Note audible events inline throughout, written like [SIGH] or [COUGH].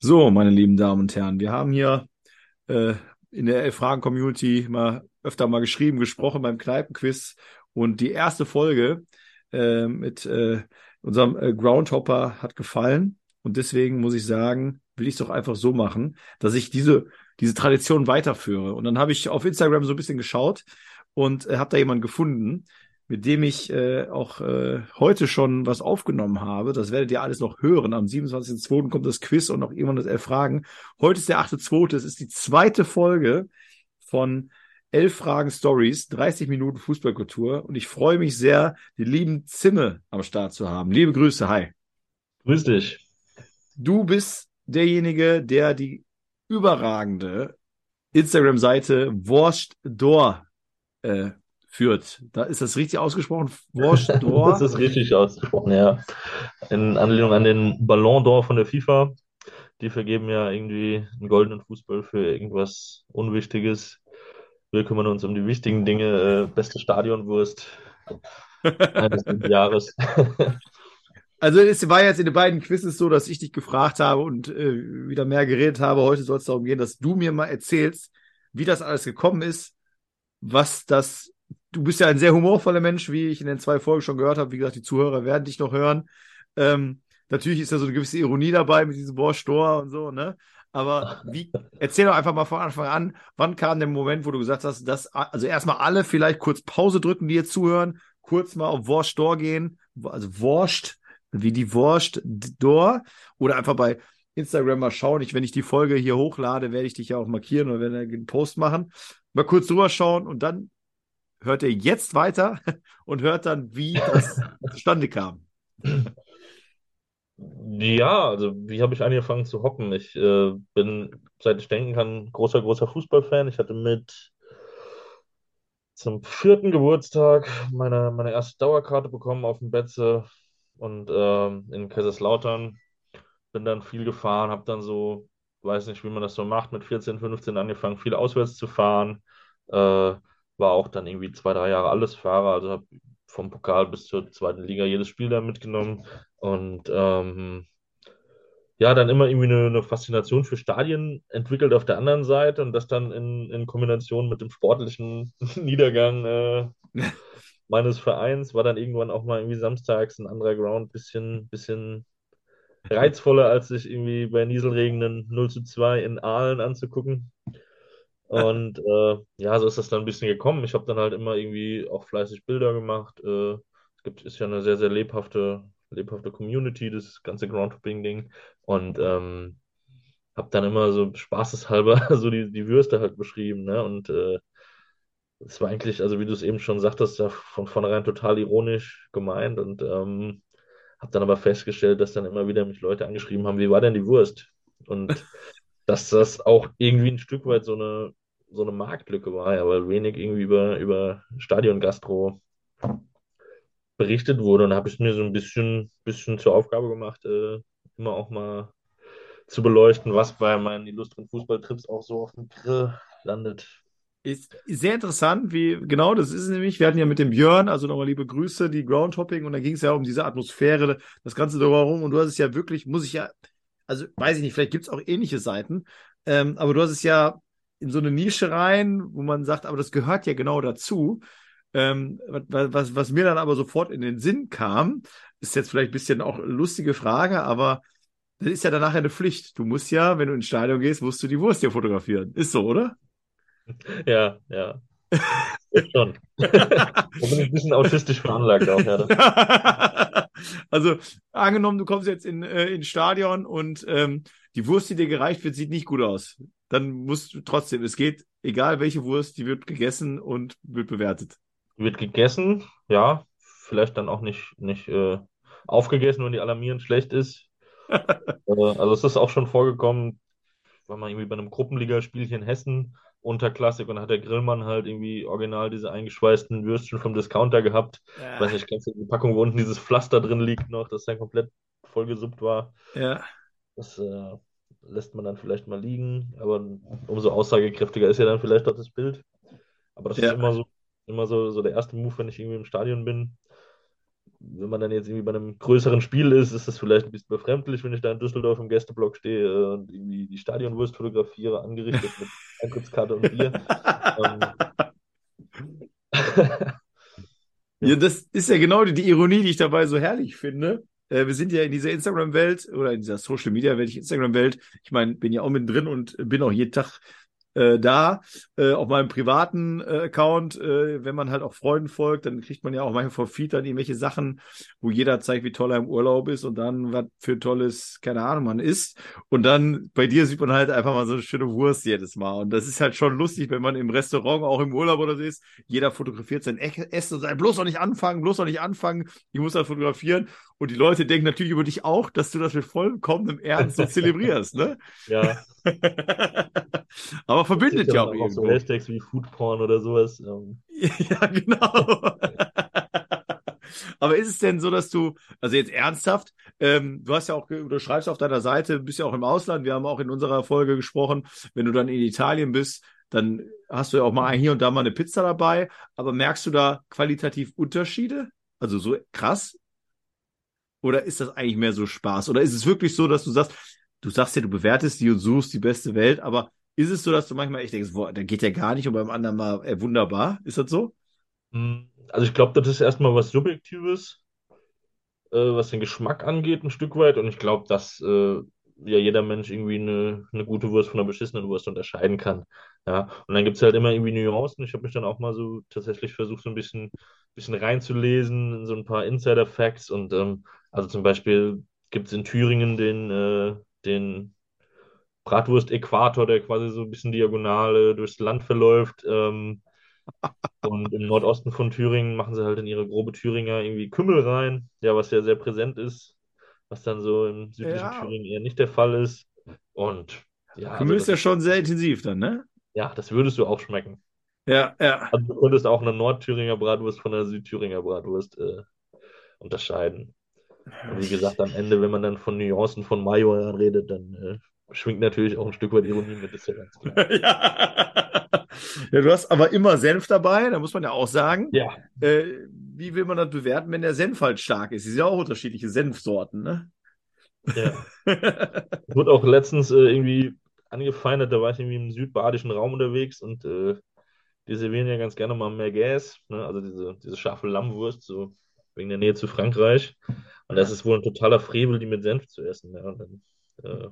So, meine lieben Damen und Herren, wir haben hier äh, in der Elf-Fragen-Community mal öfter mal geschrieben, gesprochen beim Kneipenquiz und die erste Folge äh, mit äh, unserem äh, Groundhopper hat gefallen und deswegen muss ich sagen, will ich es doch einfach so machen, dass ich diese diese Tradition weiterführe. Und dann habe ich auf Instagram so ein bisschen geschaut und äh, habe da jemanden gefunden, mit dem ich äh, auch äh, heute schon was aufgenommen habe. Das werdet ihr alles noch hören. Am 27.02. kommt das Quiz und noch irgendwann das Elf Fragen. Heute ist der 8.02. Es ist die zweite Folge von Elf Fragen Stories, 30 Minuten Fußballkultur. Und ich freue mich sehr, die lieben Zimme am Start zu haben. Liebe Grüße, hi. Grüß dich. Du bist derjenige, der die überragende Instagram-Seite Wurst Door äh, führt. Da ist das richtig ausgesprochen? Wurst [LAUGHS] Door? das ist richtig ausgesprochen, ja. In Anlehnung an den Ballon d'Or von der FIFA. Die vergeben ja irgendwie einen goldenen Fußball für irgendwas Unwichtiges. Wir kümmern uns um die wichtigen Dinge. Äh, beste Stadionwurst [LAUGHS] eines Jahres. [LAUGHS] Also es war jetzt in den beiden Quizzes so, dass ich dich gefragt habe und äh, wieder mehr geredet habe. Heute soll es darum gehen, dass du mir mal erzählst, wie das alles gekommen ist, was das. Du bist ja ein sehr humorvoller Mensch, wie ich in den zwei Folgen schon gehört habe. Wie gesagt, die Zuhörer werden dich noch hören. Ähm, natürlich ist da so eine gewisse Ironie dabei mit diesem Borstor und so, ne? Aber wie, erzähl doch einfach mal von Anfang an, wann kam der Moment, wo du gesagt hast, dass, also erstmal alle vielleicht kurz Pause drücken, die jetzt zuhören, kurz mal auf Wurst gehen, also Wurst, wie die Wurst Door oder einfach bei Instagram mal schauen. Ich, wenn ich die Folge hier hochlade, werde ich dich ja auch markieren oder werde einen Post machen. Mal kurz drüber schauen und dann hört ihr jetzt weiter [LAUGHS] und hört dann, wie das zustande kam. Ja, also wie habe ich angefangen zu hocken? Ich äh, bin, seit ich denken kann, großer, großer Fußballfan. Ich hatte mit zum vierten Geburtstag meine, meine erste Dauerkarte bekommen auf dem Betze und ähm, in Kaiserslautern. Bin dann viel gefahren, habe dann so, weiß nicht, wie man das so macht, mit 14, 15 angefangen, viel auswärts zu fahren. Äh, war auch dann irgendwie zwei, drei Jahre alles Fahrer, also habe vom Pokal bis zur zweiten Liga jedes Spiel da mitgenommen und ähm, ja, dann immer irgendwie eine, eine, Faszination für Stadien entwickelt auf der anderen Seite und das dann in, in Kombination mit dem sportlichen [LAUGHS] Niedergang äh, [LAUGHS] meines Vereins war dann irgendwann auch mal irgendwie samstags ein anderer Ground bisschen, bisschen reizvoller, als sich irgendwie bei Nieselregenen 0 zu 2 in Aalen anzugucken. Und äh, ja, so ist das dann ein bisschen gekommen. Ich habe dann halt immer irgendwie auch fleißig Bilder gemacht. Äh, es gibt, ist ja eine sehr, sehr lebhafte, lebhafte Community, das ganze Groundhopping-Ding. Und ähm, habe dann immer so spaßeshalber [LAUGHS] so die, die Würste halt beschrieben. Ne? Und äh, es war eigentlich, also wie du es eben schon sagtest, ja von vornherein total ironisch gemeint und ähm, habe dann aber festgestellt, dass dann immer wieder mich Leute angeschrieben haben, wie war denn die Wurst? Und [LAUGHS] dass das auch irgendwie ein Stück weit so eine, so eine Marktlücke war, ja, weil wenig irgendwie über, über Stadion-Gastro berichtet wurde. Und da habe ich mir so ein bisschen, bisschen zur Aufgabe gemacht, äh, immer auch mal zu beleuchten, was bei meinen illustren Fußballtrips auch so auf dem Grill landet. Ist sehr interessant, wie, genau, das ist nämlich, wir hatten ja mit dem Björn, also nochmal liebe Grüße, die Groundhopping und da ging es ja um diese Atmosphäre, das Ganze drumherum und du hast es ja wirklich, muss ich ja, also weiß ich nicht, vielleicht gibt es auch ähnliche Seiten, ähm, aber du hast es ja in so eine Nische rein, wo man sagt, aber das gehört ja genau dazu. Ähm, was, was, was mir dann aber sofort in den Sinn kam, ist jetzt vielleicht ein bisschen auch eine lustige Frage, aber das ist ja danach eine Pflicht. Du musst ja, wenn du ins Stadion gehst, musst du die Wurst hier fotografieren. Ist so, oder? Ja, ja. schon. [LAUGHS] da bin ich ein bisschen autistisch veranlagt auch, ja. [LAUGHS] Also, angenommen, du kommst jetzt in, äh, ins Stadion und ähm, die Wurst, die dir gereicht wird, sieht nicht gut aus. Dann musst du trotzdem, es geht, egal welche Wurst, die wird gegessen und wird bewertet. Wird gegessen, ja. Vielleicht dann auch nicht, nicht äh, aufgegessen, wenn die alarmierend schlecht ist. [LAUGHS] äh, also, es ist auch schon vorgekommen, war mal irgendwie bei einem Gruppenligaspiel hier in Hessen Unterklassik und dann hat der Grillmann halt irgendwie original diese eingeschweißten Würstchen vom Discounter gehabt. Ja. Ich weiß nicht, kennst du die Packung, wo unten dieses Pflaster drin liegt noch, das dann komplett vollgesuppt war. Ja. Das äh, lässt man dann vielleicht mal liegen, aber umso aussagekräftiger ist ja dann vielleicht auch das Bild. Aber das ja. ist immer so, immer so, so der erste Move, wenn ich irgendwie im Stadion bin. wenn man dann jetzt irgendwie bei einem größeren Spiel ist, ist das vielleicht ein bisschen befremdlich, wenn ich da in Düsseldorf im Gästeblock stehe und irgendwie die Stadionwurst fotografiere, angerichtet mit [LAUGHS] Eintrittskarte und Bier. [LAUGHS] ähm, [LAUGHS] ja, das ist ja genau die, die, Ironie, die ich dabei so herrlich finde. Äh, wir sind ja in dieser Instagram-Welt oder in dieser Social-Media-Welt, Instagram-Welt. Ich meine, bin ja auch mit drin und bin auch jeden Tag äh, da äh, auf meinem privaten äh, Account, äh, wenn man halt auch Freunden folgt, dann kriegt man ja auch manchmal vor Feed dann irgendwelche Sachen, wo jeder zeigt, wie toll er im Urlaub ist und dann was für tolles, keine Ahnung, man isst. Und dann bei dir sieht man halt einfach mal so eine schöne Wurst jedes Mal. Und das ist halt schon lustig, wenn man im Restaurant, auch im Urlaub oder so ist, jeder fotografiert sein Essen und sagt, bloß noch nicht anfangen, bloß noch nicht anfangen, ich muss das fotografieren. Und die Leute denken natürlich über dich auch, dass du das mit vollkommenem Ernst so [LAUGHS] zelebrierst, ne? Ja. [LAUGHS] [LAUGHS] Aber verbindet ja auch, auch irgendwo. so Hashtags wie Foodporn oder sowas. Ähm. [LAUGHS] Ja, genau. Aber ist es denn so, dass du, also jetzt ernsthaft, ähm, du hast ja auch, du schreibst auf deiner Seite, bist ja auch im Ausland, wir haben auch in unserer Folge gesprochen, wenn du dann in Italien bist, dann hast du ja auch mal hier und da mal eine Pizza dabei, aber merkst du da qualitativ Unterschiede? Also so krass oder ist das eigentlich mehr so Spaß? Oder ist es wirklich so, dass du sagst, du sagst ja, du bewertest die und suchst die beste Welt, aber ist es so, dass du manchmal echt denkst, boah, da geht ja gar nicht und beim anderen mal äh, wunderbar? Ist das so? Hm, also ich glaube, das ist erstmal was Subjektives, äh, was den Geschmack angeht, ein Stück weit. Und ich glaube, dass äh, ja jeder Mensch irgendwie eine, eine gute Wurst von einer beschissenen Wurst unterscheiden kann. Ja, und dann gibt es halt immer irgendwie Nuancen. Ich habe mich dann auch mal so tatsächlich versucht, so ein bisschen, bisschen reinzulesen in so ein paar Insider-Facts. Und ähm, also zum Beispiel gibt es in Thüringen den, äh, den Bratwurst-Äquator, der quasi so ein bisschen diagonal durchs Land verläuft. Ähm, [LAUGHS] und im Nordosten von Thüringen machen sie halt in ihre grobe Thüringer irgendwie Kümmel rein, ja, was ja sehr präsent ist was dann so im südlichen ja. Thüringen eher nicht der Fall ist. Und ja. Kümmel also ist ja schon sehr intensiv dann, ne? Ja, das würdest du auch schmecken. Ja, ja. Also du könntest auch eine Nordthüringer Bratwurst von einer Südthüringer Bratwurst äh, unterscheiden. Und wie gesagt, am Ende, wenn man dann von Nuancen von Major redet, dann äh, schwingt natürlich auch ein Stück weit Ironie mit, ist ja ganz klar. [LAUGHS] ja. ja, du hast aber immer Senf dabei, da muss man ja auch sagen. Ja. Äh, wie will man das bewerten, wenn der Senf halt stark ist? Es sind ja auch unterschiedliche Senfsorten, ne? Ja. [LAUGHS] Wurde auch letztens äh, irgendwie angefeindet, da war ich irgendwie im südbadischen Raum unterwegs und äh, die servieren ja ganz gerne mal mehr Gas, ne? also diese, diese scharfe Lammwurst, so wegen der Nähe zu Frankreich. Und das ist wohl ein totaler Frevel, die mit Senf zu essen. Ja? Und dann äh,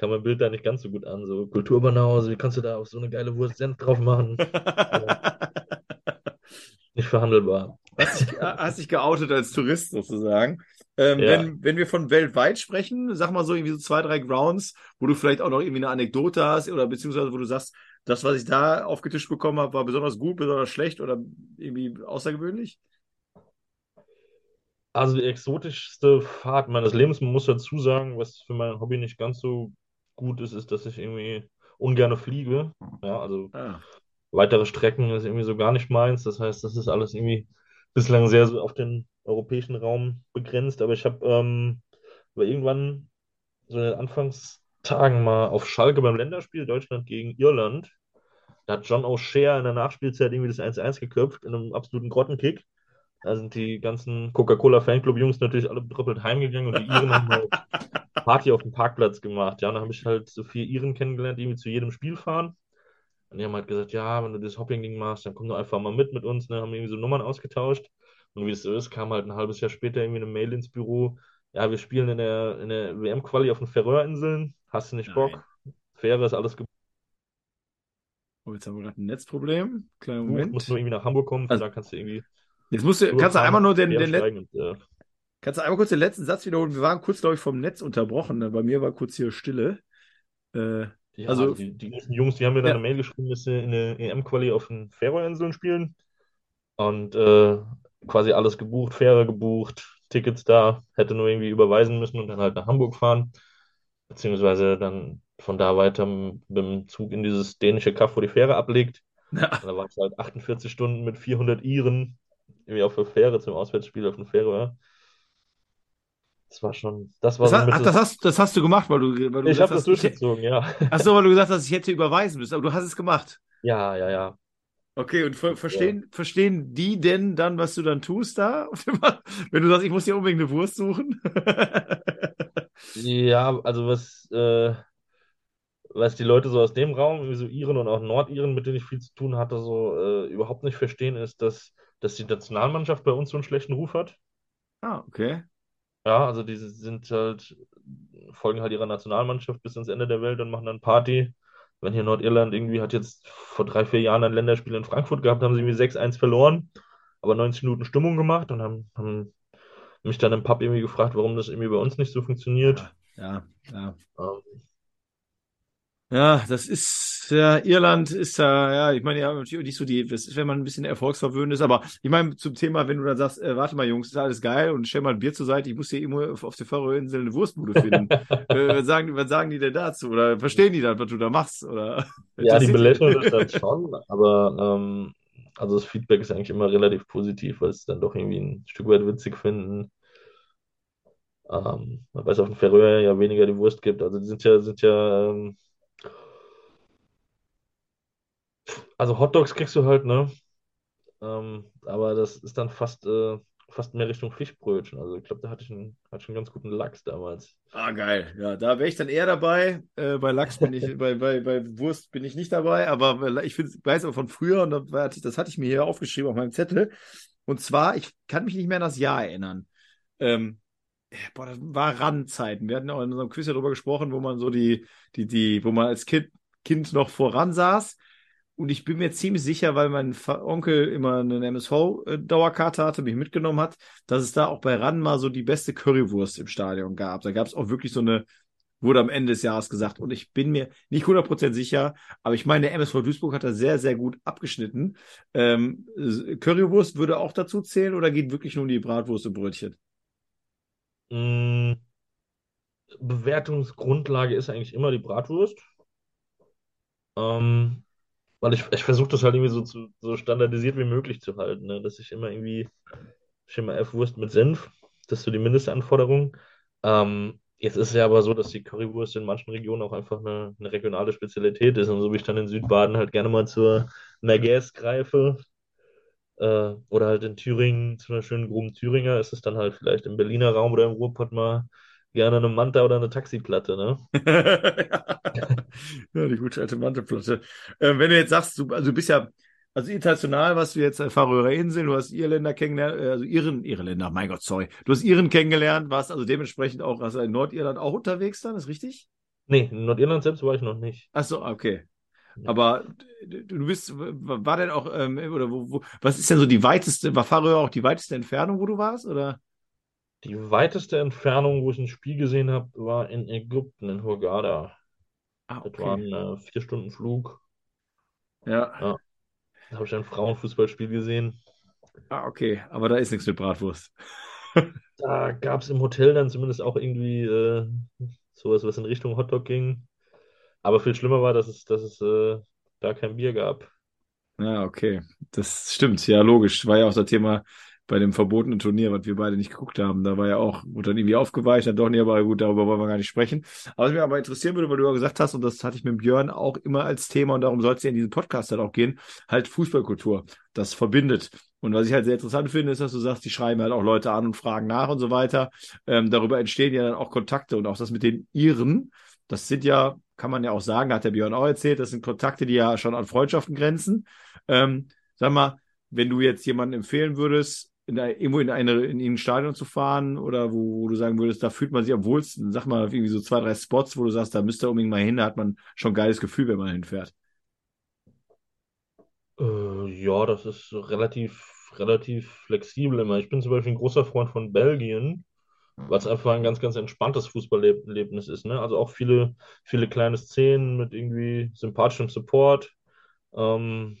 kam mein Bild da nicht ganz so gut an. So Kulturbanause, wie kannst du da auf so eine geile Wurst Senf drauf machen? [LAUGHS] nicht verhandelbar. Hast dich, hast dich geoutet als Tourist sozusagen. Ähm, ja. wenn, wenn wir von weltweit sprechen, sag mal so irgendwie so zwei, drei Grounds, wo du vielleicht auch noch irgendwie eine Anekdote hast oder beziehungsweise wo du sagst, das, was ich da aufgetischt bekommen habe, war besonders gut, besonders schlecht oder irgendwie außergewöhnlich? Also die exotischste Fahrt meines Lebens, man muss dazu sagen, was für mein Hobby nicht ganz so gut ist, ist, dass ich irgendwie ungern fliege. Ja, also ah weitere Strecken ist irgendwie so gar nicht meins. Das heißt, das ist alles irgendwie bislang sehr so auf den europäischen Raum begrenzt. Aber ich habe ähm, irgendwann so in den Anfangstagen mal auf Schalke beim Länderspiel Deutschland gegen Irland. Da hat John O'Shea in der Nachspielzeit irgendwie das 1-1 geköpft in einem absoluten Grottenkick. Da sind die ganzen Coca-Cola-Fanclub-Jungs natürlich alle betrüppelt heimgegangen und die Iren haben halt [LAUGHS] Party auf dem Parkplatz gemacht. Ja, und dann habe ich halt so vier Iren kennengelernt, die irgendwie zu jedem Spiel fahren. Und die haben halt gesagt, ja, wenn du das Hopping-Ding machst, dann komm doch einfach mal mit mit uns. Ne? Haben irgendwie so Nummern ausgetauscht. Und wie es so ist, kam halt ein halbes Jahr später irgendwie eine Mail ins Büro. Ja, wir spielen in der, in der WM-Quali auf den Färöerinseln. Hast du nicht Bock? Nein. Fähre ist alles gebucht. Oh, jetzt haben wir gerade ein Netzproblem. Kleinen Moment. Du musst nur irgendwie nach Hamburg kommen, also, da kannst du irgendwie. Jetzt musst du, kannst du einmal nur den, den und, äh, Kannst du einmal kurz den letzten Satz wiederholen? Wir waren kurz, glaube ich, vom Netz unterbrochen. Ne? Bei mir war kurz hier Stille. Äh, ja, also, die, die ganzen Jungs, die haben mir dann ja. eine Mail geschrieben, dass sie in der EM-Quali auf den Färöerinseln spielen. Und äh, quasi alles gebucht, Fähre gebucht, Tickets da, hätte nur irgendwie überweisen müssen und dann halt nach Hamburg fahren. Beziehungsweise dann von da weiter mit dem Zug in dieses dänische Kaff, wo die Fähre ablegt. Ja. da war es halt 48 Stunden mit 400 Iren irgendwie auf der Fähre zum Auswärtsspiel auf der Fähre. Das war schon, das war das, so ach, das, hast, das hast du gemacht, weil du, weil du Ich habe das durchgezogen, ja. Ach so, weil du gesagt hast, ich hätte überweisen müssen, aber du hast es gemacht. Ja, ja, ja. Okay, und ver verstehen, verstehen die denn dann, was du dann tust da? [LAUGHS] Wenn du sagst, ich muss hier unbedingt eine Wurst suchen? [LAUGHS] Ja, also was, äh, was die Leute so aus dem Raum, wie so Iren und auch Nordiren, mit denen ich viel zu tun hatte, so äh, überhaupt nicht verstehen, ist, dass, dass die Nationalmannschaft bei uns so einen schlechten Ruf hat. Ah, okay. Ja, also die sind halt, folgen halt ihrer Nationalmannschaft bis ans Ende der Welt und machen dann Party. Wenn hier Nordirland irgendwie hat jetzt vor drei, vier Jahren ein Länderspiel in Frankfurt gehabt, haben sie irgendwie 6-1 verloren, aber 90 Minuten Stimmung gemacht und haben, haben mich dann im Pub irgendwie gefragt, warum das irgendwie bei uns nicht so funktioniert. Ja, ja. Ähm, Ja, das ist, ja, Irland ist ja, ja, ich meine, ja, natürlich nicht so die, das ist, wenn man ein bisschen erfolgsverwöhnt ist, aber ich meine, zum Thema, wenn du dann sagst, äh, warte mal, Jungs, ist alles geil und stell mal ein Bier zur Seite, ich muss hier immer auf, auf der Färöerinseln eine Wurstbude finden. [LAUGHS] äh, was, sagen, die- was sagen die denn dazu? Oder verstehen die dann, was du da machst? Oder Ja, die belächeln das dann schon, aber ähm, also das Feedback ist eigentlich immer relativ positiv, weil sie es dann doch irgendwie ein Stück weit witzig finden. Ähm, weil es auf den Färöer ja weniger die Wurst gibt. Also die sind ja, sind ja, ähm, also Hotdogs kriegst du halt, ne? Ähm, aber das ist dann fast, äh, fast mehr Richtung Fischbrötchen. Also ich glaube, da hatte ich einen, hatte ich einen ganz guten Lachs damals. Ah, geil. Ja, da wäre ich dann eher dabei. Äh, bei Lachs bin ich, [LAUGHS] bei, bei, bei Wurst bin ich nicht dabei, aber ich find, weiß auch von früher und das hatte ich mir hier aufgeschrieben auf meinem Zettel. Und zwar, ich kann mich nicht mehr an das Jahr erinnern. Ähm, ja, boah, das war Randzeiten. Wir hatten auch in unserem Quiz ja darüber gesprochen, wo man so die, die, die, wo man als Kind, Kind noch voran saß. Und ich bin mir ziemlich sicher, weil mein Onkel immer eine MSV-Dauerkarte hatte, mich mitgenommen hat, dass es da auch bei RAN mal so die beste Currywurst im Stadion gab. Da gab es auch wirklich so eine, wurde am Ende des Jahres gesagt. Und ich bin mir nicht 100% sicher, aber ich meine, der MSV Duisburg hat da sehr, sehr gut abgeschnitten. Ähm, Currywurst würde auch dazu zählen oder geht wirklich nur um die Bratwurst und Brötchen? Mm, Bewertungsgrundlage ist eigentlich immer die Bratwurst. Ähm, weil ich, ich versuche das halt irgendwie so, zu, so standardisiert wie möglich zu halten, ne? Dass ich immer irgendwie Schema F Wurst mit Senf, das ist so die Mindestanforderung. Ähm, jetzt ist es ja aber so, dass die Currywurst in manchen Regionen auch einfach eine, eine regionale Spezialität ist. Und so wie ich dann in Südbaden halt gerne mal zur Merguez greife, äh, oder halt in Thüringen zu einer schönen groben Thüringer, ist es dann halt vielleicht im Berliner Raum oder im Ruhrpott mal gerne eine Manta oder eine Taxiplatte, ne? [LAUGHS] ja, die gute alte Mantelplatte. Ähm, wenn du jetzt sagst, du, also du bist ja, also international warst du jetzt äh, Färöer Inseln, du hast Irländer kennengelernt, äh, also Iren, Irländer, mein Gott, sorry. Du hast Iren kennengelernt, warst also dementsprechend auch, also in Nordirland auch unterwegs dann, ist richtig? Nee, in Nordirland selbst war ich noch nicht. Ach so, okay. Aber du du bist, war denn auch, ähm, oder wo, wo, was ist denn so die weiteste, war Färöer auch die weiteste Entfernung, wo du warst, oder? Die weiteste Entfernung, wo ich ein Spiel gesehen habe, war in Ägypten, in Hurghada. Ah, Das war ein äh, vier Stunden Flug. Ja. Ja. Da habe ich ein Frauenfußballspiel gesehen. Ah, okay. Aber da ist nichts mit Bratwurst. [LAUGHS] Da gab es im Hotel dann zumindest auch irgendwie äh, sowas, was in Richtung Hotdog ging. Aber viel schlimmer war, dass es, dass es äh, da kein Bier gab. Ja, okay. Das stimmt. Ja, logisch. War ja auch das Thema bei dem verbotenen Turnier, was wir beide nicht geguckt haben. Da war ja auch, wurde dann irgendwie aufgeweicht, dann doch nicht, aber gut, darüber wollen wir gar nicht sprechen. Aber was mich aber interessieren würde, weil du ja gesagt hast, und das hatte ich mit Björn auch immer als Thema, und darum soll es ja in diesem Podcast halt auch gehen, halt Fußballkultur. Das verbindet. Und was ich halt sehr interessant finde, ist, dass du sagst, die schreiben halt auch Leute an und fragen nach und so weiter. Ähm, darüber entstehen ja dann auch Kontakte und auch das mit den Iren. Das sind ja, kann man ja auch sagen, hat der Björn auch erzählt, das sind Kontakte, die ja schon an Freundschaften grenzen. Ähm, sag mal, wenn du jetzt jemanden empfehlen würdest, in der, irgendwo in, eine, in ein Stadion zu fahren oder wo, wo du sagen würdest, da fühlt man sich am wohlsten, sag mal irgendwie so zwei, drei Spots, wo du sagst, da müsst ihr unbedingt mal hin, da hat man schon ein geiles Gefühl, wenn man hinfährt. Äh, ja, das ist relativ, relativ flexibel immer. Ich bin zum Beispiel ein großer Freund von Belgien, weil es einfach ein ganz, ganz entspanntes Fußballerlebnis ist. Ne? Also auch viele, viele kleine Szenen mit irgendwie sympathischem Support. Ähm,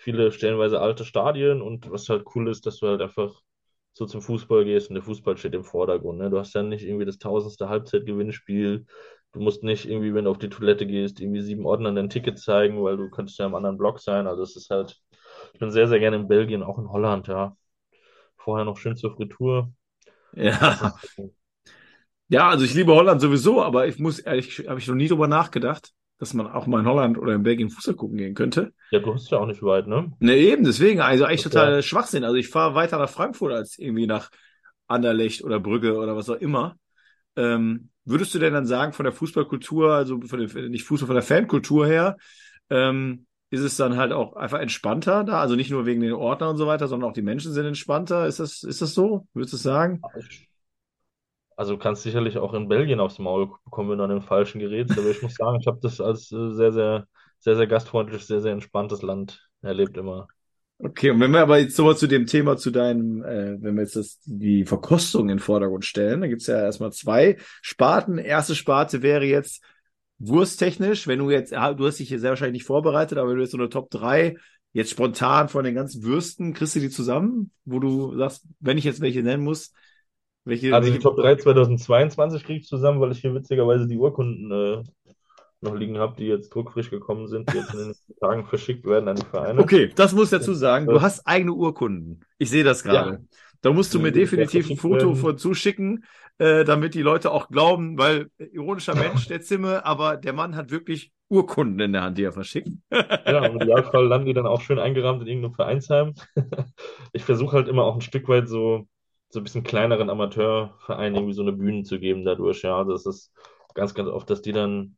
viele stellenweise alte Stadien und was halt cool ist, dass du halt einfach so zum Fußball gehst und der Fußball steht im Vordergrund. Ne? Du hast ja nicht irgendwie das tausendste Halbzeitgewinnspiel. Du musst nicht irgendwie, wenn du auf die Toilette gehst, irgendwie sieben Ordnern dein Ticket zeigen, weil du könntest ja im anderen Block sein. Also es ist halt, ich bin sehr, sehr gerne in Belgien, auch in Holland, ja. Vorher noch schön zur Fritur. Ja. Ja, also ich liebe Holland sowieso, aber ich muss ehrlich, habe ich noch nie drüber nachgedacht. Dass man auch mal in Holland oder in Belgien Fußball gucken gehen könnte. Ja, du hast ja auch nicht weit, ne? Ne, eben, deswegen, also eigentlich Das total Schwachsinn. Also ich fahre weiter nach Frankfurt als irgendwie nach Anderlecht oder Brügge oder was auch immer. Ähm, würdest du denn dann sagen, von der Fußballkultur, also von der, nicht Fußball, von der Fankultur her, ähm, ist es dann halt auch einfach entspannter da? Also nicht nur wegen den Ordnern und so weiter, sondern auch die Menschen sind entspannter. Ist das, ist das so? Würdest du sagen? Also du kannst sicherlich auch in Belgien aufs Maul bekommen, wenn du an den falschen gerätst. Aber ich muss sagen, ich habe das als äh, sehr, sehr, sehr, sehr gastfreundliches, sehr, sehr entspanntes Land erlebt immer. Okay, und wenn wir aber jetzt nochmal zu dem Thema, zu deinem, äh, wenn wir jetzt das, die Verkostung in den Vordergrund stellen, da gibt's ja erstmal zwei Sparten. Erste Sparte wäre jetzt wursttechnisch, wenn du jetzt, ja, du hast dich hier sehr wahrscheinlich nicht vorbereitet, aber wenn du jetzt so eine Top 3 jetzt spontan von den ganzen Würsten, kriegst du die zusammen, wo du sagst, wenn ich jetzt welche nennen muss, welche, Also die welche Top 3 2022 kriege ich zusammen, weil ich hier witzigerweise die Urkunden äh, noch liegen habe, die jetzt druckfrisch gekommen sind, die jetzt in den nächsten [LAUGHS] Tagen verschickt werden an die Vereine. Okay, das muss ich dazu sagen. Du hast eigene Urkunden. Ich sehe das gerade. Ja. Da musst du Die mir definitiv ein Foto von zuschicken, äh, damit die Leute auch glauben, weil äh, ironischer Mensch, der Zimme, aber der Mann hat wirklich Urkunden in der Hand, die er verschickt. Ja, im [LAUGHS] Idealfall landen die dann auch schön eingerahmt in irgendeinem Vereinsheim. [LAUGHS] Ich versuche halt immer auch ein Stück weit so, so ein bisschen kleineren Amateurvereinen irgendwie so eine Bühne zu geben dadurch. Ja, also es ist ganz, ganz oft, dass die dann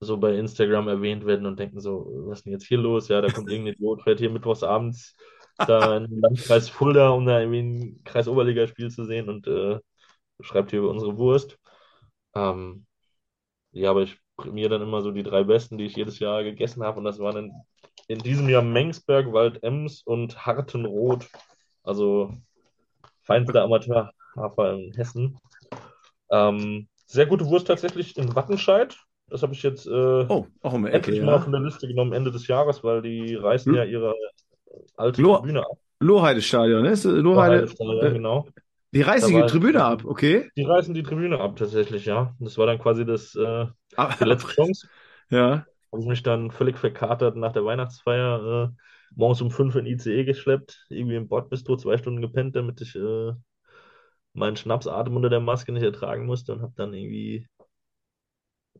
so bei Instagram erwähnt werden und denken so, was ist denn jetzt hier los? Ja, da kommt irgendein Idiot, fährt hier mittwochs abends [LAUGHS] da in den Landkreis Fulda, um da irgendwie ein Kreisoberligaspiel zu sehen und äh, schreibt hier über unsere Wurst. Ähm, ja, aber ich prämiere dann immer so die drei besten, die ich jedes Jahr gegessen habe. Und das waren in, in diesem Jahr Mengsberg, Waldems und Hartenrot. Also feinster Amateurhafer in Hessen. Ähm, sehr gute Wurst tatsächlich in Wattenscheid. Das habe ich jetzt äh, Oh, auch um endlich mal ja. von der Liste genommen Ende des Jahres, weil die reißen Hm. ja ihre alte Lo- Tribüne ab. Lohheide-Stadion, ne? Ist, äh, Lohheide, Ja, äh, genau. die reißen die Tribüne ab, okay? Die reißen die Tribüne ab tatsächlich, ja. Das war dann quasi das, äh, Ah, die letzte [LAUGHS] Chance. Ja. Habe ich mich dann völlig verkatert nach der Weihnachtsfeier äh, morgens um fünf in ICE geschleppt, irgendwie im Bordbistro zwei Stunden gepennt, damit ich äh, meinen Schnapsatem unter der Maske nicht ertragen musste und habe dann irgendwie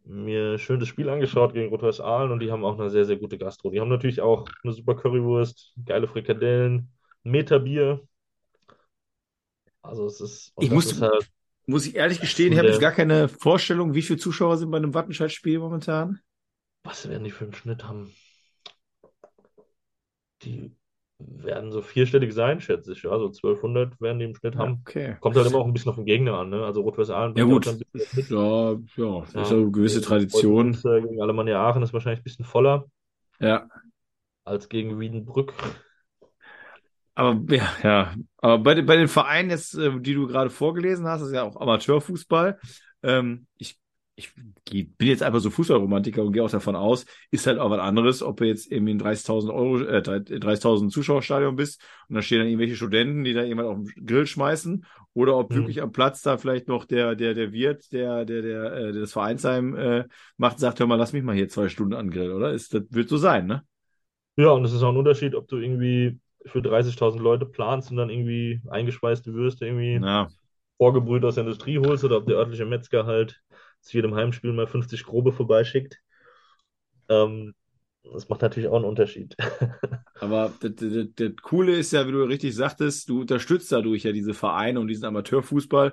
mir schön das Spiel angeschaut gegen Rot-Weiß Aalen und die haben auch eine sehr, sehr gute Gastro. Die haben natürlich auch eine super Currywurst, geile Frikadellen, Meter Bier. Also es ist, Ich muss- halt, Muss ich ehrlich gestehen, ich habe jetzt gar keine Vorstellung, wie viele Zuschauer sind bei einem Wattenscheid-Spiel momentan. was werden die für einen Schnitt haben? Die werden so vierstellig sein, schätze ich. Ja, so 1200 werden die im Schnitt haben. Okay. Kommt halt immer auch ein bisschen auf den Gegner an, ne? Also Rot-Weiß Aalen Ja, bringt gut. Ja, ja, das ist Ja. ja eine gewisse Gegen Tradition. Münster, Gegen Alemannia Aachen ist wahrscheinlich ein bisschen voller Ja. als gegen Wiedenbrück. Aber ja, ja. Aber bei, den- bei den Vereinen jetzt, äh, die du gerade vorgelesen hast, das ist ja auch Amateurfußball. Ähm, ich, ich bin jetzt einfach so Fußballromantiker und gehe auch davon aus, ist halt auch was anderes, ob du jetzt irgendwie in 30.000 Euro, äh, 30.000 Zuschauerstadion bist und da stehen dann irgendwelche Studenten, die da jemand auf den Grill schmeißen oder ob Mhm. wirklich am Platz da vielleicht noch der, der, der Wirt, der, der, der, äh, der das Vereinsheim äh, macht, sagt, hör mal, lass mich mal hier zwei Stunden an Grill, oder? Ist, das wird so sein, ne? Ja, und es ist auch ein Unterschied, ob du irgendwie für 30.000 Leute planst und dann irgendwie eingeschweißte Würste irgendwie Ja. vorgebrüht aus der Industrie holst oder ob der örtliche Metzger halt zu jedem Heimspiel mal 50 Grobe vorbeischickt. Ähm, das macht natürlich auch einen Unterschied. [LAUGHS] Aber das, das, das Coole ist ja, wie du richtig sagtest, du unterstützt dadurch ja diese Vereine und diesen Amateurfußball.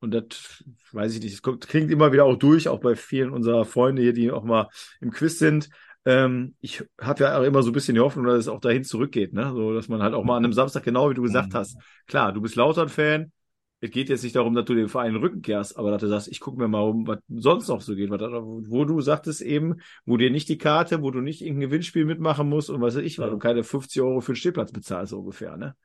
Und das, weiß ich nicht, es kommt, klingt immer wieder auch durch, auch bei vielen unserer Freunde hier, die auch mal im Quiz sind. Ähm, ich habe ja auch immer so ein bisschen die Hoffnung, dass es auch dahin zurückgeht, ne? So, dass man halt auch mal an einem Samstag, genau wie du gesagt Mhm. hast, klar, du bist Lautern-Fan. Es geht jetzt nicht darum, dass du den Verein den Rücken kehrst, aber dass du sagst, ich gucke mir mal um, was sonst noch so geht, was, wo du sagtest eben, wo dir nicht die Karte, wo du nicht irgendein Gewinnspiel mitmachen musst und was weiß ich, weil Ja. du keine 50 Euro für den Stehplatz bezahlst, so ungefähr, ne?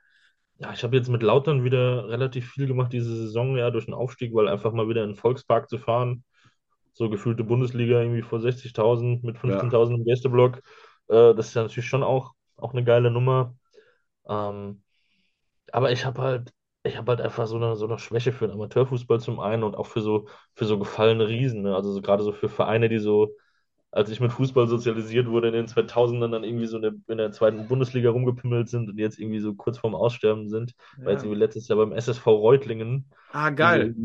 Ja, ich habe jetzt mit Lautern wieder relativ viel gemacht diese Saison, ja, durch den Aufstieg, weil einfach mal wieder in den Volkspark zu fahren, so gefühlte Bundesliga irgendwie vor 60.000 mit 15.000 im Gästeblock, äh, das ist ja natürlich schon auch, auch eine geile Nummer. Ähm, aber ich habe halt, ich habe halt einfach so eine, so eine Schwäche für den Amateurfußball zum einen und auch für so, für so gefallene Riesen, ne? Also so, gerade so für Vereine, die so, als ich mit Fußball sozialisiert wurde in den 2000ern, dann irgendwie so in der, in der zweiten Bundesliga rumgepimmelt sind und jetzt irgendwie so kurz vorm Aussterben sind. War jetzt Ja. irgendwie letztes Jahr beim SSV Reutlingen. Ah, die geil.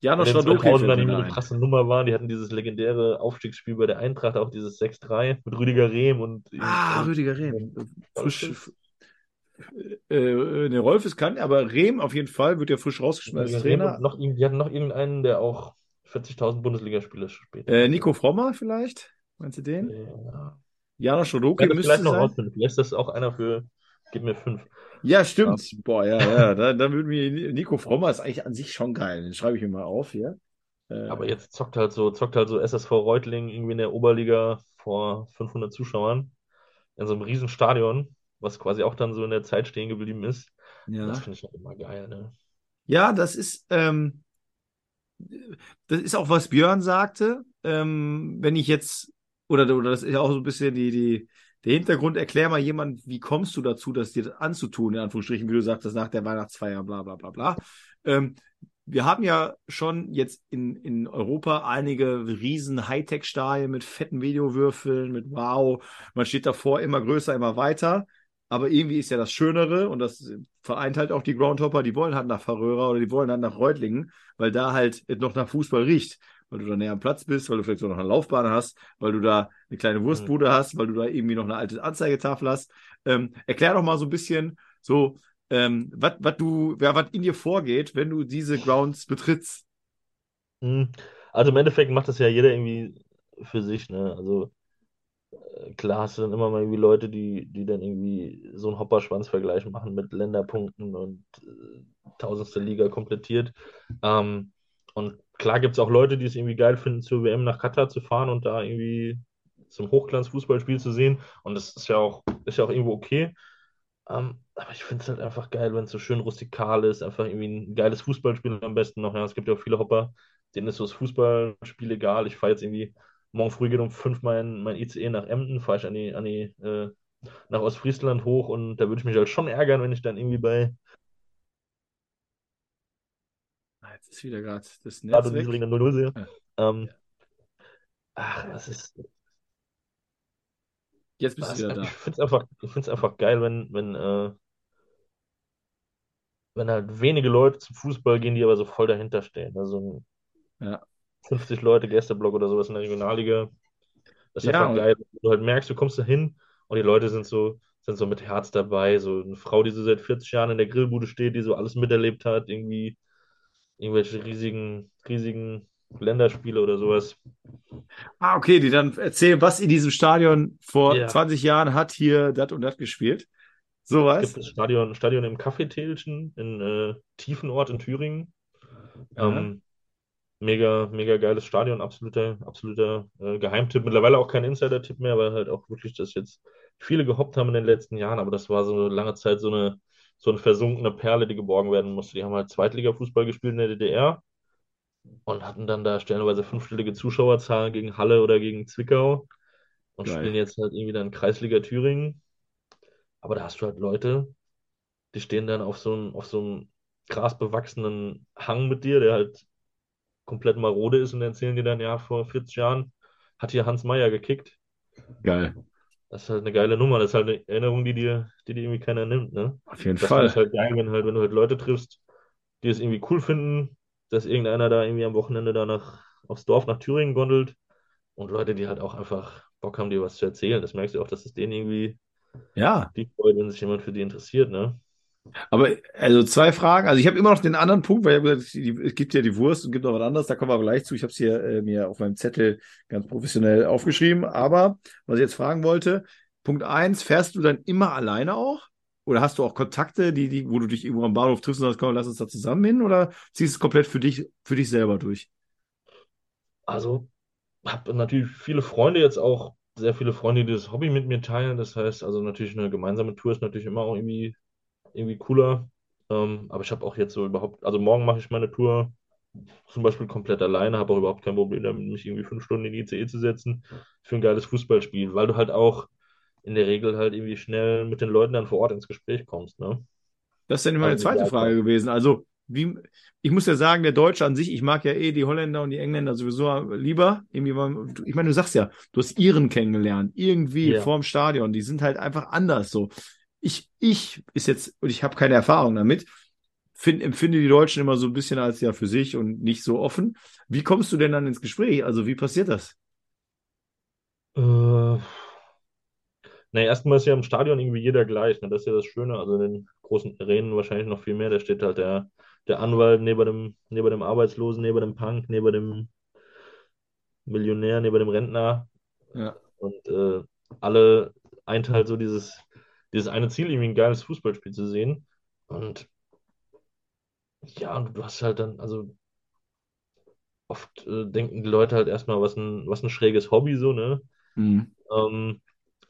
Janosch in den Radoki 2000ern fällt mir irgendwie da eine ein. krasse Nummer waren. Die hatten dieses legendäre Aufstiegsspiel bei der Eintracht, auch dieses 6-3 mit Rüdiger Rehm und Ah, und- Rüdiger Rehm. Frisch. Äh, ne, Rolfes kann, aber Rehm auf jeden Fall wird ja frisch rausgeschmissen als Trainer. noch, die hatten noch irgendeinen, der auch 40.000 Bundesligaspiele später. Äh, Nico Frommer vielleicht? Meinst du den? Ja. Janosch das müsste vielleicht noch sein. rausfinden. Vielleicht ist das auch einer für, gib mir fünf. Ja, stimmt. Boah, ja, ja. Da, da würde mir Nico Frommer ist eigentlich an sich schon geil. Den schreibe ich mir mal auf hier. Äh, Aber jetzt zockt halt so, zockt halt so SSV Reutling irgendwie in der Oberliga vor 500 Zuschauern in so einem riesen Stadion, was quasi auch dann so in der Zeit stehen geblieben ist. ja. Das finde ich halt immer geil, ne? Ja, das ist, ähm, das ist auch, was Björn sagte. Ähm, wenn ich jetzt, oder, oder das ist ja auch so ein bisschen die, die, der Hintergrund, erklär mal jemand, wie kommst du dazu, das dir anzutun, in Anführungsstrichen, wie du sagtest, nach der Weihnachtsfeier, bla bla bla bla. Ähm, wir haben ja schon jetzt in, in Europa einige riesen Hightech-Stadien mit fetten Videowürfeln, mit Wow. Man steht davor immer größer, immer weiter. Aber irgendwie ist ja das Schönere und das vereint halt auch die Groundhopper, die wollen halt nach Faröer oder die wollen halt nach Reutlingen, weil da halt noch nach Fußball riecht. Weil du da näher am Platz bist, weil du vielleicht so noch eine Laufbahn hast, weil du da eine kleine Wurstbude hast, weil du da irgendwie noch eine alte Anzeigetafel hast. Ähm, erklär doch mal so ein bisschen so, ähm, was du, ja, was in dir vorgeht, wenn du diese Grounds betrittst. Hm. Also im Endeffekt macht das ja jeder irgendwie für sich, ne? Also klar hast du dann immer mal irgendwie Leute, die, die dann irgendwie so einen Hopperschwanz-Vergleich machen mit Länderpunkten und äh, tausendste Liga komplettiert. Ähm, und klar gibt es auch Leute, die es irgendwie geil finden, zur WM nach Katar zu fahren und da irgendwie zum Hochglanz-Fußballspiel zu sehen. Und das ist ja auch, ist ja auch irgendwo okay. Ähm, aber ich finde es halt einfach geil, wenn es so schön rustikal ist, einfach irgendwie ein geiles Fußballspiel am besten noch. Ja, es gibt ja auch viele Hopper, denen ist so das Fußballspiel egal. Ich fahre jetzt irgendwie, morgen früh geht um fünf mein, mein ICE nach Emden, fahre ich an die, an die, äh, nach Ostfriesland hoch und da würde ich mich halt schon ärgern, wenn ich dann irgendwie bei Ah, Jetzt ist wieder gerade das Netz Rado weg. Niedrigen 0-0 sehe. Ja. Ähm, ach, das ist, Jetzt bist das, du wieder da. [LAUGHS] ich finde es einfach, ich einfach geil, wenn, wenn, äh, wenn halt wenige Leute zum Fußball gehen, die aber so voll dahinter stehen. Also Ja. 50 Leute Gästeblock oder sowas in der Regionalliga. Das ist Ja, einfach geil. Du halt merkst, du kommst da hin und die Leute sind so, sind so mit Herz dabei. So eine Frau, die so seit 40 Jahren in der Grillbude steht, die so alles miterlebt hat, irgendwie irgendwelche riesigen, riesigen Länderspiele oder sowas. Ah, okay, die dann erzählen, was in diesem Stadion vor Ja. 20 Jahren hat hier das und das gespielt. Es Sowas. gibt das Stadion, Stadion im Kaffeetälchen in äh, Tiefenort in Thüringen. Ja. Ähm, mega, mega geiles Stadion, absoluter, absoluter äh, Geheimtipp. Mittlerweile auch kein Insider-Tipp mehr, weil halt auch wirklich das jetzt viele gehoppt haben in den letzten Jahren, aber das war so lange Zeit so eine, so eine versunkene Perle, die geborgen werden musste. Die haben halt Zweitliga-Fußball gespielt in der DDR und hatten dann da stellenweise fünfstellige Zuschauerzahlen gegen Halle oder gegen Zwickau und Geil. spielen jetzt halt irgendwie dann Kreisliga Thüringen. Aber da hast du halt Leute, die stehen dann auf so einem, auf so einem grasbewachsenen Hang mit dir, der halt komplett marode ist und erzählen dir dann, ja, vor 40 Jahren hat hier Hans Meyer gekickt. Geil. Das ist halt eine geile Nummer. Das ist halt eine Erinnerung, die dir, die dir irgendwie keiner nimmt, ne? Auf jeden Das finde ich Fall. halt geil, wenn halt, wenn du halt Leute triffst, die es irgendwie cool finden, dass irgendeiner da irgendwie am Wochenende da nach, aufs Dorf nach Thüringen gondelt und Leute, die halt auch einfach Bock haben, dir was zu erzählen. Das merkst du auch, dass es denen irgendwie Ja. die freut, wenn sich jemand für die interessiert, ne? Aber also zwei Fragen. Also ich habe immer noch den anderen Punkt, weil ich habe gesagt, es gibt ja die Wurst und gibt noch was anderes. Da kommen wir aber gleich zu. Ich habe es hier äh, mir auf meinem Zettel ganz professionell aufgeschrieben. Aber was ich jetzt fragen wollte, Punkt eins, fährst du dann immer alleine auch? Oder hast du auch Kontakte, die, die, wo du dich irgendwo am Bahnhof triffst und sagst, komm, lass uns da zusammen hin? Oder ziehst du es komplett für dich, für dich selber durch? Also, habe natürlich viele Freunde jetzt auch, sehr viele Freunde, die das Hobby mit mir teilen. Das heißt, also natürlich eine gemeinsame Tour ist natürlich immer auch irgendwie, irgendwie cooler. Ähm, aber ich habe auch jetzt so überhaupt, also morgen mache ich meine Tour zum Beispiel komplett alleine, habe auch überhaupt kein Problem damit, mich irgendwie fünf Stunden in die ICE zu setzen für ein geiles Fußballspiel, weil du halt auch in der Regel halt irgendwie schnell mit den Leuten dann vor Ort ins Gespräch kommst, ne? Das ist dann meine Also, zweite Frage gewesen. Also, wie, ich muss ja sagen, der Deutsche an sich, ich mag ja eh die Holländer und die Engländer sowieso lieber. Irgendwie, mal- ich meine, du sagst ja, du hast Iren kennengelernt, irgendwie Ja. vorm Stadion. Die sind halt einfach anders so. Ich, ich ist jetzt, und ich habe keine Erfahrung damit, find, empfinde die Deutschen immer so ein bisschen als ja für sich und nicht so offen. Wie kommst du denn dann ins Gespräch? Also wie passiert das? Äh, naja, erstmal ist ja im Stadion irgendwie jeder gleich. Ne? Das ist ja das Schöne. Also in den großen Arenen wahrscheinlich noch viel mehr. Da steht halt der, der Anwalt neben dem, neben dem Arbeitslosen, neben dem Punk, neben dem Millionär, neben dem Rentner. Ja. Und äh, alle eint halt so dieses, dieses eine Ziel, irgendwie ein geiles Fußballspiel zu sehen. Und ja, und du hast halt dann, also oft äh, denken die Leute halt erstmal, was ein, was ein schräges Hobby so, ne? Mhm. Ähm,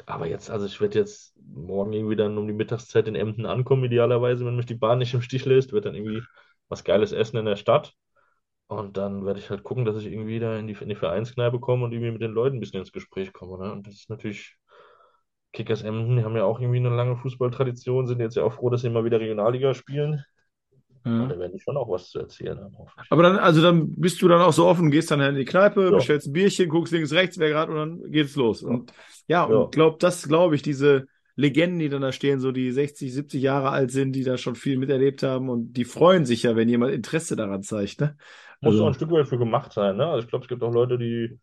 aber jetzt, also ich werde jetzt morgen irgendwie dann um die Mittagszeit in Emden ankommen, idealerweise, wenn mich die Bahn nicht im Stich lässt, wird dann irgendwie was Geiles essen in der Stadt. Und dann werde ich halt gucken, dass ich irgendwie da in die, in die Vereinskneipe komme und irgendwie mit den Leuten ein bisschen ins Gespräch komme. Ne? Und das ist natürlich, Kickers Emden, die haben ja auch irgendwie eine lange Fußballtradition, sind jetzt ja auch froh, dass sie mal wieder Regionalliga spielen. Und da werden die schon auch was zu erzählen haben. Aber dann, also dann bist du dann auch so offen, gehst dann in die Kneipe, Ja. bestellst ein Bierchen, guckst links, rechts, wer gerade und dann geht's los. Und ja, Ja. und glaub, das glaube ich, diese Legenden, die dann da stehen, so die 60, 70 Jahre alt sind, die da schon viel miterlebt haben und die freuen sich ja, wenn jemand Interesse daran zeigt, ne? Muss Also- auch ein Stück weit für gemacht sein, ne? Also ich glaube, es gibt auch Leute, die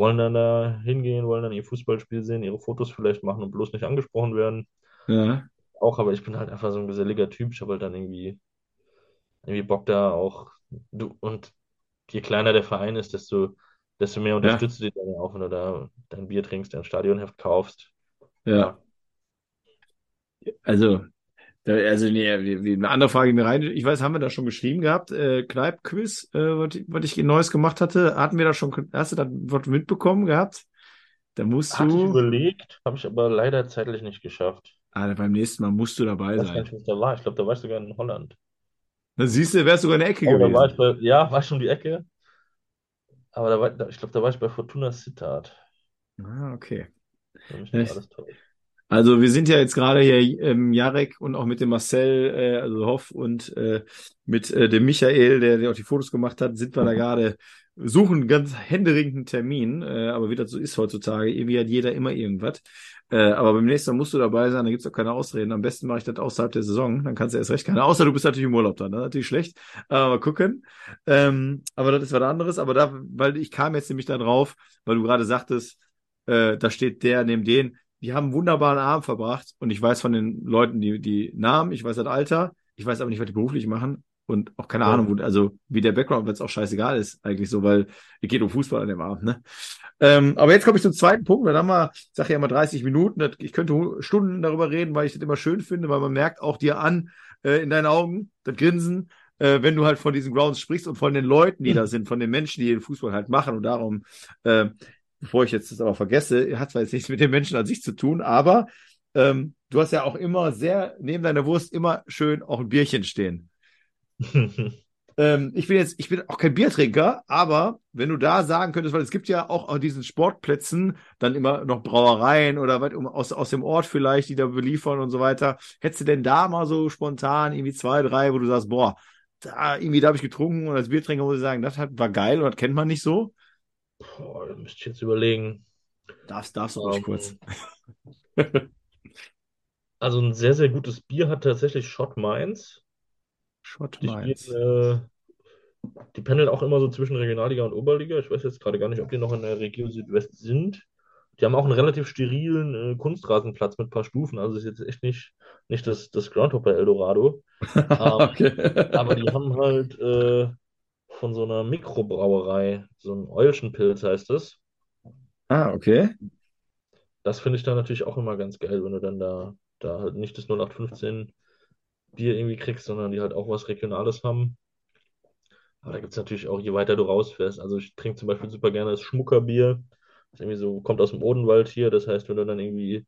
wollen dann da hingehen, wollen dann ihr Fußballspiel sehen, ihre Fotos vielleicht machen und bloß nicht angesprochen werden. Ja, Auch, aber ich bin halt einfach so ein geselliger Typ. Ich habe halt dann irgendwie, irgendwie Bock da auch. Du, und je kleiner der Verein ist, desto, desto mehr unterstützt du dich dann ja auch, wenn du da dein Bier trinkst, dein Stadionheft kaufst. ja. Also, da, also nee, wie, eine andere Frage die mir rein. Ich weiß, haben wir da schon geschrieben gehabt? Äh, Kneipp-Quiz, äh, was, ich- was ich Neues gemacht hatte, hatten wir da schon, hast du da was mitbekommen gehabt? Da musst Hatte ich du, überlegt, habe ich aber leider zeitlich nicht geschafft. ah, beim nächsten Mal musst du dabei Ich weiß gar sein. nicht, was da war. Ich glaube, da war ich sogar in Holland. Dann siehst du, wärst sogar in der Ecke Oh, da war gewesen. ich bei, ja, war schon die Ecke. Aber da war, da, ich glaube, da war ich bei Fortuna Sittard. Ah, okay. Wenn mich nicht Echt? alles täuscht. Also wir sind ja jetzt gerade hier ähm, Jarek und auch mit dem Marcel, äh, also Hoff und äh, mit äh, dem Michael, der, der auch die Fotos gemacht hat, sind wir da gerade, suchen ganz händeringend einen Termin, äh, aber wie das so ist heutzutage, irgendwie hat jeder immer irgendwas. Äh, aber beim nächsten Mal musst du dabei sein, da gibt's auch keine Ausreden. Am besten mache ich das außerhalb der Saison, dann kannst du erst recht keine, außer du bist natürlich im Urlaub dann, ist natürlich schlecht. Aber mal gucken. Ähm, aber das ist was anderes. Aber da, weil ich kam jetzt nämlich da drauf, weil du gerade sagtest, äh, da steht der neben den. Die haben einen wunderbaren Abend verbracht und ich weiß von den Leuten die, die Namen, ich weiß das Alter, ich weiß aber nicht, was die beruflich machen und auch keine Ja. Ahnung, wo, also wie der Background, weil es auch scheißegal ist, eigentlich so, weil es geht um Fußball an dem Abend, ne? Ähm, aber jetzt komme ich zum zweiten Punkt, dann haben wir, ich sage ja immer 30 Minuten, das, ich könnte Stunden darüber reden, weil ich das immer schön finde, weil man merkt auch dir an, äh, in deinen Augen, das Grinsen, äh, wenn du halt von diesen Grounds sprichst und von den Leuten, die da sind, von den Menschen, die den Fußball halt machen und darum, äh, bevor ich jetzt das aber vergesse, hat zwar jetzt nichts mit den Menschen an sich zu tun, aber ähm, du hast ja auch immer sehr, neben deiner Wurst immer schön auch ein Bierchen stehen. [LAUGHS] Ähm, ich bin jetzt, ich bin auch kein Biertrinker, aber wenn du da sagen könntest, weil es gibt ja auch an diesen Sportplätzen dann immer noch Brauereien oder um, aus, aus dem Ort vielleicht, die da beliefern und so weiter. Hättest du denn da mal so spontan irgendwie zwei, drei, wo du sagst, boah, da irgendwie da habe ich getrunken und als Biertrinker muss ich sagen, das hat, war geil und das kennt man nicht so. Boah, da müsste ich jetzt überlegen. Darfst, darfst du ruhig Ähm, kurz. [LAUGHS] Also ein sehr, sehr gutes Bier hat tatsächlich Schott Mainz. Schott Die Mainz. spielen, äh, die pendeln auch immer so zwischen Regionalliga und Oberliga. Ich weiß jetzt gerade gar nicht, ob die noch in der Region Südwest sind. Die haben auch einen relativ sterilen äh, Kunstrasenplatz mit ein paar Stufen. Also ist jetzt echt nicht, nicht das, das Groundhopper Eldorado. [LAUGHS] okay. Aber die haben halt äh, von so einer Mikrobrauerei, so ein Eulchenpilz heißt es. Ah, okay. Das finde ich dann natürlich auch immer ganz geil, wenn du dann da, da halt nicht das 0815 Bier irgendwie kriegst, sondern die halt auch was Regionales haben. Aber da gibt es natürlich auch, je weiter du rausfährst. Also ich trinke zum Beispiel super gerne das Schmuckerbier. Das irgendwie so, kommt aus dem Odenwald hier. Das heißt, wenn du dann irgendwie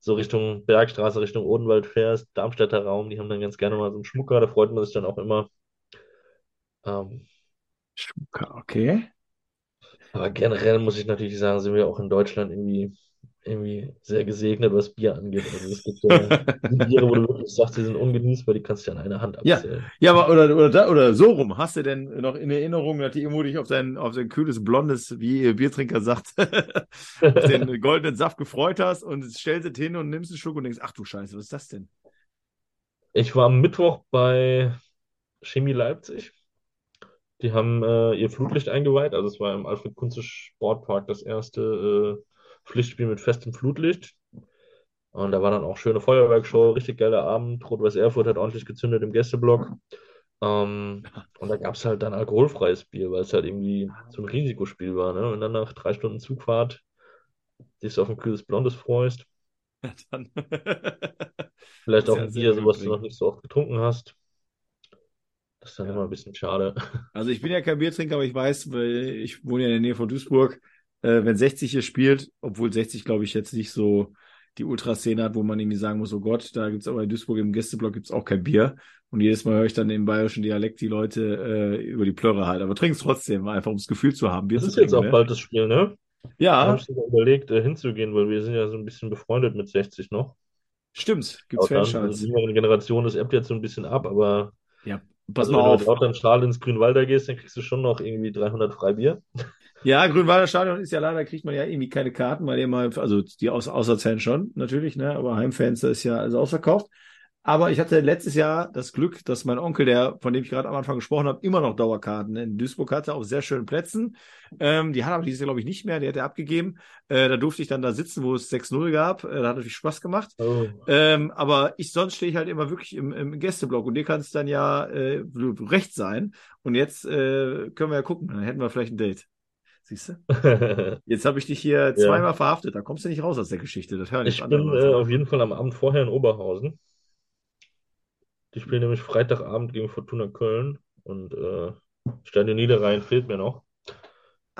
so Richtung Bergstraße, Richtung Odenwald fährst, Darmstädter Raum, die haben dann ganz gerne mal so einen Schmucker, da freut man sich dann auch immer. Ähm, Schmucker, okay. aber generell muss ich natürlich sagen, sind wir auch in Deutschland irgendwie, irgendwie sehr gesegnet, was Bier angeht. Also es gibt ja [LAUGHS] die Biere, wo du wirklich sagst, die sind ungenießbar, die kannst du ja an einer Hand Ja. abzählen. Ja, aber oder, oder, da- oder so rum. Hast du denn noch in Erinnerung, dass die irgendwo dich auf dein, auf dein kühles Blondes, wie ihr Biertrinker sagt, [LAUGHS] auf den goldenen Saft gefreut hast und stellst es hin und nimmst einen Schluck und denkst, ach du Scheiße, was ist das denn? Ich war am Mittwoch bei Chemie Leipzig. Die haben äh, ihr Flutlicht eingeweiht. Also es war im Alfred Kunze Sportpark das erste äh, Pflichtspiel mit festem Flutlicht. Und da war dann auch schöne Feuerwerkshow, richtig geiler Abend. Rot-Weiß Erfurt hat ordentlich gezündet im Gästeblock. Ähm, und da gab es halt dann alkoholfreies Bier, weil es halt irgendwie so ein Risikospiel war. Ne? Und dann nach drei Stunden Zugfahrt dich auf ein kühles Blondes freust. [LAUGHS] Ja, dann. Vielleicht auch ein Bier, so was du noch nicht so oft getrunken hast. Das ist dann Ja. immer ein bisschen schade. [LAUGHS] Also ich bin ja kein Biertrinker, aber ich weiß, weil ich wohne ja in der Nähe von Duisburg, äh, wenn 60 hier spielt, obwohl 60, glaube ich, jetzt nicht so die Ultraszene hat, wo man irgendwie sagen muss, oh Gott, da gibt's aber in Duisburg im Gästeblock gibt's auch kein Bier. Und jedes Mal höre ich dann im bayerischen Dialekt die Leute äh, über die Plörre halt. Aber trink's trotzdem, einfach um das Gefühl zu haben, Bier Das ist jetzt auch Ne? bald das Spiel, ne? Da habe Ja, ich sogar überlegt, äh, hinzugehen, weil wir sind ja so ein bisschen befreundet mit 60 noch. stimmt, gibt's Fanschals. die jüngere Generation, das ebbt jetzt so ein bisschen ab, aber Ja, pass also mal wenn du mit auf. Lautern Schal ins Grünwalder gehst, dann kriegst du schon noch irgendwie 300 Freibier. [LAUGHS] Ja, Grünwalder Stadion ist ja leider, kriegt man ja irgendwie keine Karten, weil immer, also die Aus Auswärtsfans schon, natürlich, ne, aber Heimfans, das ist ja alles ausverkauft. Aber ich hatte letztes Jahr das Glück, dass mein Onkel, der, von dem ich gerade am Anfang gesprochen habe, immer noch Dauerkarten in Duisburg hatte, auf sehr schönen Plätzen. Ähm, die hat er aber dieses Jahr, glaube ich, nicht mehr, die hat er abgegeben. Äh, da durfte ich dann da sitzen, wo es 6-0 gab. Äh, da hat natürlich Spaß gemacht. Oh. Ähm, aber ich sonst stehe ich halt immer wirklich im, im Gästeblock und dir kann es dann ja äh, recht sein. Und jetzt äh, können wir ja gucken, dann hätten wir vielleicht ein Date. Siehst du? [LAUGHS] Jetzt habe ich dich hier Ja. zweimal verhaftet. Da kommst du nicht raus aus der Geschichte. Das hören Ich bin äh, auf jeden Fall am Abend vorher in Oberhausen. Die spielen nämlich Freitagabend gegen Fortuna Köln und äh, Stadion Niederrhein fehlt mir noch.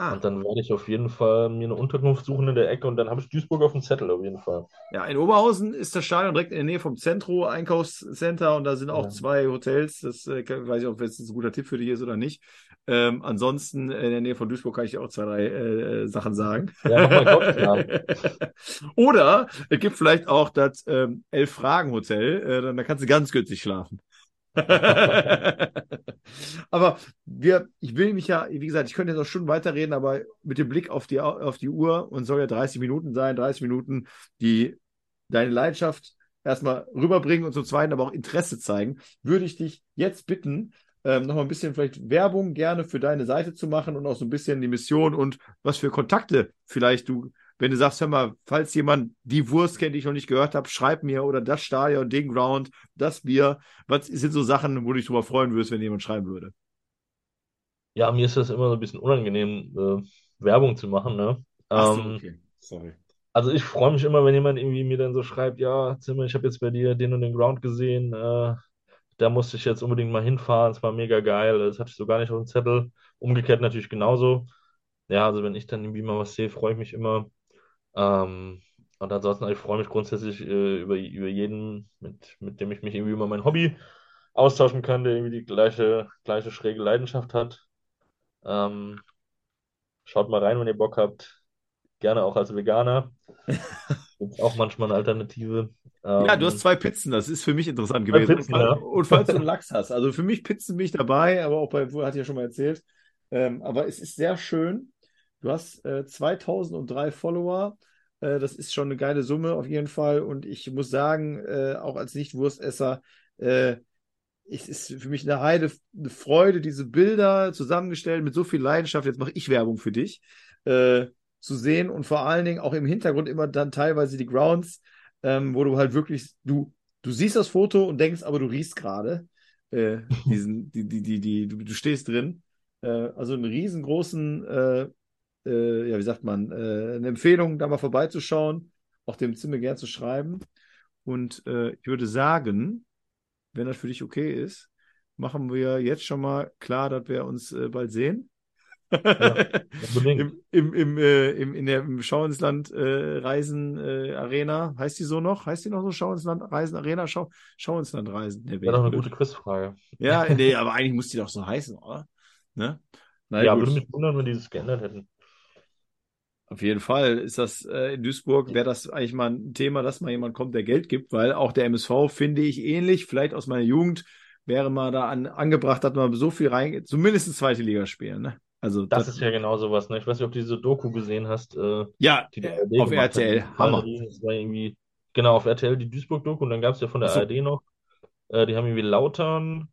Ah, Und dann werde ich auf jeden Fall mir eine Unterkunft suchen in der Ecke und dann habe ich Duisburg auf dem Zettel auf jeden Fall. ja, in Oberhausen ist das Stadion direkt in der Nähe vom Zentro Einkaufscenter und da sind auch Ja. zwei Hotels. Das äh, weiß ich, ob das ein guter Tipp für dich ist oder nicht. Ähm, ansonsten in der Nähe von Duisburg kann ich dir auch zwei, drei äh, Sachen sagen. Ja, mach mal Kopf. [LAUGHS] Oder es gibt vielleicht auch das ähm, Elf-Fragen-Hotel. Äh, dann, da kannst du ganz günstig schlafen. [LAUGHS] aber wir, ich will mich ja, wie gesagt, ich könnte jetzt noch Stunden weiterreden, aber mit dem Blick auf die, auf die Uhr und soll ja 30 Minuten sein, 30 Minuten, die deine Leidenschaft erstmal rüberbringen und zum Zweiten aber auch Interesse zeigen, würde ich dich jetzt bitten, ähm, noch mal ein bisschen vielleicht Werbung gerne für deine Seite zu machen und auch so ein bisschen die Mission und was für Kontakte vielleicht du, wenn du sagst, hör mal, falls jemand die Wurst kennt, die ich noch nicht gehört habe, schreib mir oder das Stadion, den Ground, das Bier. Was sind so Sachen, wo du dich drüber freuen würdest, wenn jemand schreiben würde? Ja, mir ist das immer so ein bisschen unangenehm, äh, Werbung zu machen, ne? Ach so, Ähm, okay. Sorry. Also ich freue mich immer, wenn jemand irgendwie mir dann so schreibt, ja, Zimmer, ich habe jetzt bei dir den und den Ground gesehen, äh, da musste ich jetzt unbedingt mal hinfahren, es war mega geil, das hatte ich so gar nicht auf dem Zettel. Umgekehrt natürlich genauso. Ja, also wenn ich dann irgendwie mal was sehe, freue ich mich immer. Ähm, und ansonsten, ich freue mich grundsätzlich äh, über, über jeden, mit, mit dem ich mich irgendwie über mein Hobby austauschen kann, der irgendwie die gleiche, gleiche schräge Leidenschaft hat. Ähm, schaut mal rein, wenn ihr Bock habt. Gerne auch als Veganer. [LAUGHS] Gibt auch manchmal eine Alternative. Ja, du Ähm, hast zwei Pizzen, das ist für mich interessant gewesen. Pizzen, ja. und falls du einen [LAUGHS] Lachs hast, also für mich Pizzen bin ich dabei, aber auch bei, hat ja schon mal erzählt. Ähm, aber es ist sehr schön. Du hast äh, 2003 Follower. Äh, das ist schon eine geile Summe auf jeden Fall. Und ich muss sagen, äh, auch als Nicht-Wurstesser, äh, es ist für mich eine Heide, eine Freude, diese Bilder zusammengestellt mit so viel Leidenschaft. Jetzt mache ich Werbung für dich. Äh, zu sehen und vor allen Dingen auch im Hintergrund immer dann teilweise die Grounds, ähm, wo du halt wirklich, du, du siehst das Foto und denkst, aber du riechst gerade äh, [LAUGHS] diesen, die, die, die, die, du, du stehst drin. Äh, also einen riesengroßen, äh, äh, ja, wie sagt man, äh, eine Empfehlung, da mal vorbeizuschauen, auch dem Zimmer gern zu schreiben. Und äh, ich würde sagen, wenn das für dich okay ist, machen wir jetzt schon mal klar, dass wir uns äh, bald sehen. [LAUGHS] unbedingt. Im, im, im, äh, im, in der im Schau ins Land äh, Reisen Arena, heißt die so noch? Heißt die noch so Schau ins Land Reisen Arena? Schau, Schau ins Land Reisen. Nee, Wäre doch eine gute Quizfrage. Ja, nee, [LAUGHS] aber eigentlich muss die doch so heißen, oder? Ne? Na Ja, gut. würde mich wundern, wenn die das geändert hätten. Auf jeden Fall ist das äh, in Duisburg, wäre das eigentlich mal ein Thema, dass mal jemand kommt, der Geld gibt, weil auch der MSV finde ich ähnlich, vielleicht aus meiner Jugend, wäre mal da an, angebracht, dass man so viel rein, zumindest in zweite Liga spielen. Ne? Also Das ist ja genau sowas, ne? Ich weiß nicht, ob du diese Doku gesehen hast, äh, ja, die die auf hat. RTL, Die Hammer. Das war irgendwie, genau, auf RTL die Duisburg-Doku und dann gab es ja von der so. ARD noch, äh, die haben irgendwie Lautern,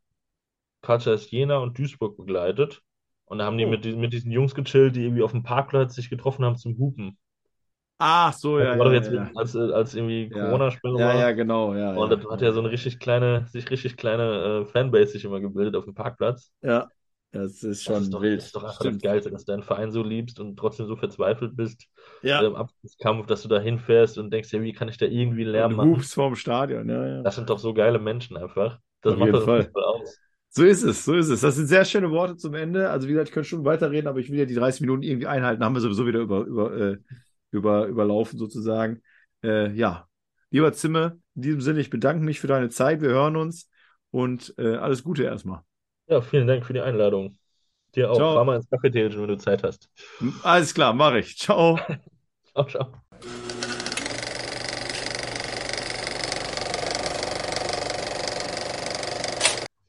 Karlsruhe Jena und Duisburg begleitet. Und da haben die Oh. mit, diesen- mit diesen Jungs gechillt, die irgendwie auf dem Parkplatz sich getroffen haben zum Hupen. Ach so, ja, war doch ja, jetzt, ja. als, äh, als irgendwie. Corona-Sperre Ja, war. ja, genau, ja. Und ja, da hat ja so eine richtig kleine, sich richtig kleine äh, Fanbase sich immer gebildet auf dem Parkplatz. Ja, das ist Das schon ist doch, wild. das ist doch einfach Stimmt. das Geilste, dass du deinen Verein so liebst und trotzdem so verzweifelt bist Ja, im Abstiegskampf, dass du da hinfährst und denkst, ja, wie kann ich da irgendwie Lärm und machen? Hoops vorm Stadion, ja, ja. Das sind doch so geile Menschen einfach. Das Auf macht jeden doch Fall. aus. So ist es, so ist es. Das sind sehr schöne Worte zum Ende. Also wie gesagt, ich könnte schon weiterreden, aber ich will ja die 30 Minuten irgendwie einhalten. Haben wir sowieso wieder über, über, äh, über, überlaufen sozusagen. Äh, ja, lieber Zimme, in diesem Sinne, ich bedanke mich für deine Zeit. Wir hören uns und äh, alles Gute erstmal. Ja, vielen Dank für die Einladung. Dir auch. Ciao. Fahr mal ins Cafeterium, wenn du Zeit hast. Alles klar, mache ich. Ciao. [LAUGHS] Ciao, ciao.